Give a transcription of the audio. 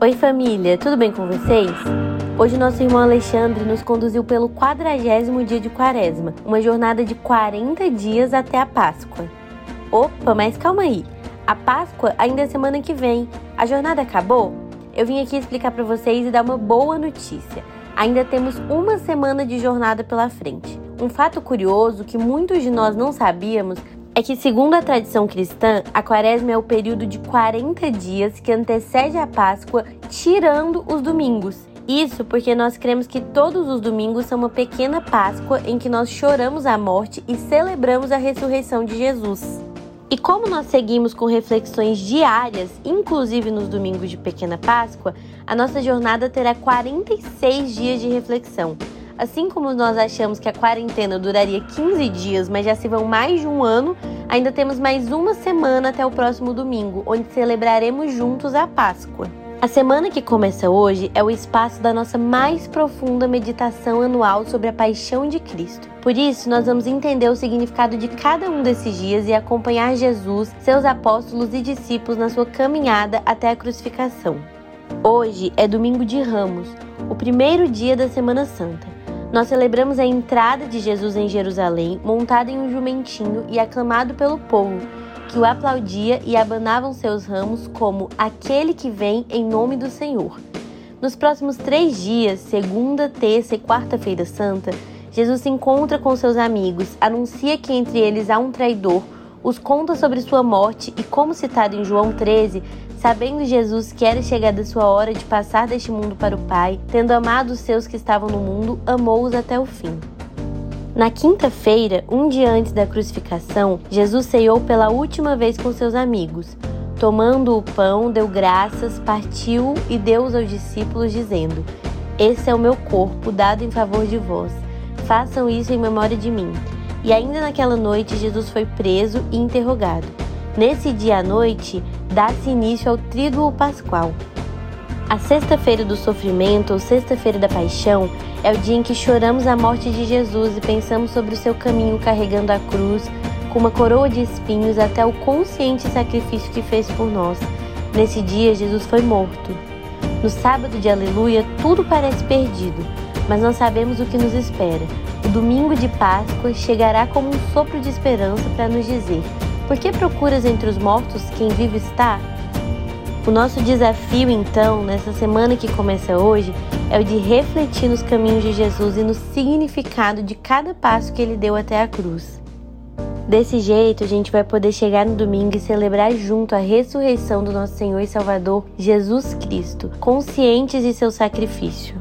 Oi família, tudo bem com vocês? Hoje nosso irmão Alexandre nos conduziu pelo quadragésimo dia de quaresma, uma jornada de 40 dias até a Páscoa. Opa, mas calma aí, a Páscoa ainda é semana que vem, a jornada acabou? Eu vim aqui explicar para vocês e dar uma boa notícia. Ainda temos uma semana de jornada pela frente. Um fato curioso que muitos de nós não sabíamos é que, segundo a tradição cristã, a quaresma é o período de 40 dias que antecede a Páscoa, tirando os domingos. Isso porque nós cremos que todos os domingos são uma pequena Páscoa em que nós choramos a morte e celebramos a ressurreição de Jesus. E como nós seguimos com reflexões diárias, inclusive nos domingos de Pequena Páscoa, a nossa jornada terá 46 dias de reflexão. Assim como nós achamos que a quarentena duraria 15 dias, mas já se vão mais de um ano, ainda temos mais uma semana até o próximo domingo, onde celebraremos juntos a Páscoa. A semana que começa hoje é o espaço da nossa mais profunda meditação anual sobre a paixão de Cristo. Por isso, nós vamos entender o significado de cada um desses dias e acompanhar Jesus, seus apóstolos e discípulos na sua caminhada até a crucificação. Hoje é domingo de Ramos, o primeiro dia da Semana Santa. Nós celebramos a entrada de Jesus em Jerusalém, montado em um jumentinho e aclamado pelo povo, que o aplaudia e abanavam seus ramos como aquele que vem em nome do Senhor. Nos próximos três dias, segunda, terça e quarta-feira santa, Jesus se encontra com seus amigos, anuncia que entre eles há um traidor, os conta sobre sua morte e, como citado em João 13, Sabendo Jesus que era chegada sua hora de passar deste mundo para o Pai, tendo amado os seus que estavam no mundo, amou-os até o fim. Na quinta-feira, um dia antes da crucificação, Jesus ceiou pela última vez com seus amigos. Tomando o pão, deu graças, partiu e deu-os aos discípulos, dizendo: Esse é o meu corpo dado em favor de vós. Façam isso em memória de mim. E ainda naquela noite, Jesus foi preso e interrogado. Nesse dia à noite, dá-se início ao Tríduo Pascual. A Sexta-feira do Sofrimento, ou Sexta-feira da Paixão, é o dia em que choramos a morte de Jesus e pensamos sobre o seu caminho carregando a cruz, com uma coroa de espinhos até o consciente sacrifício que fez por nós. Nesse dia, Jesus foi morto. No sábado de Aleluia, tudo parece perdido, mas nós sabemos o que nos espera. Domingo de Páscoa chegará como um sopro de esperança para nos dizer: por que procuras entre os mortos quem vive está? O nosso desafio, então, nessa semana que começa hoje, é o de refletir nos caminhos de Jesus e no significado de cada passo que ele deu até a cruz. Desse jeito, a gente vai poder chegar no domingo e celebrar junto a ressurreição do nosso Senhor e Salvador Jesus Cristo, conscientes de seu sacrifício.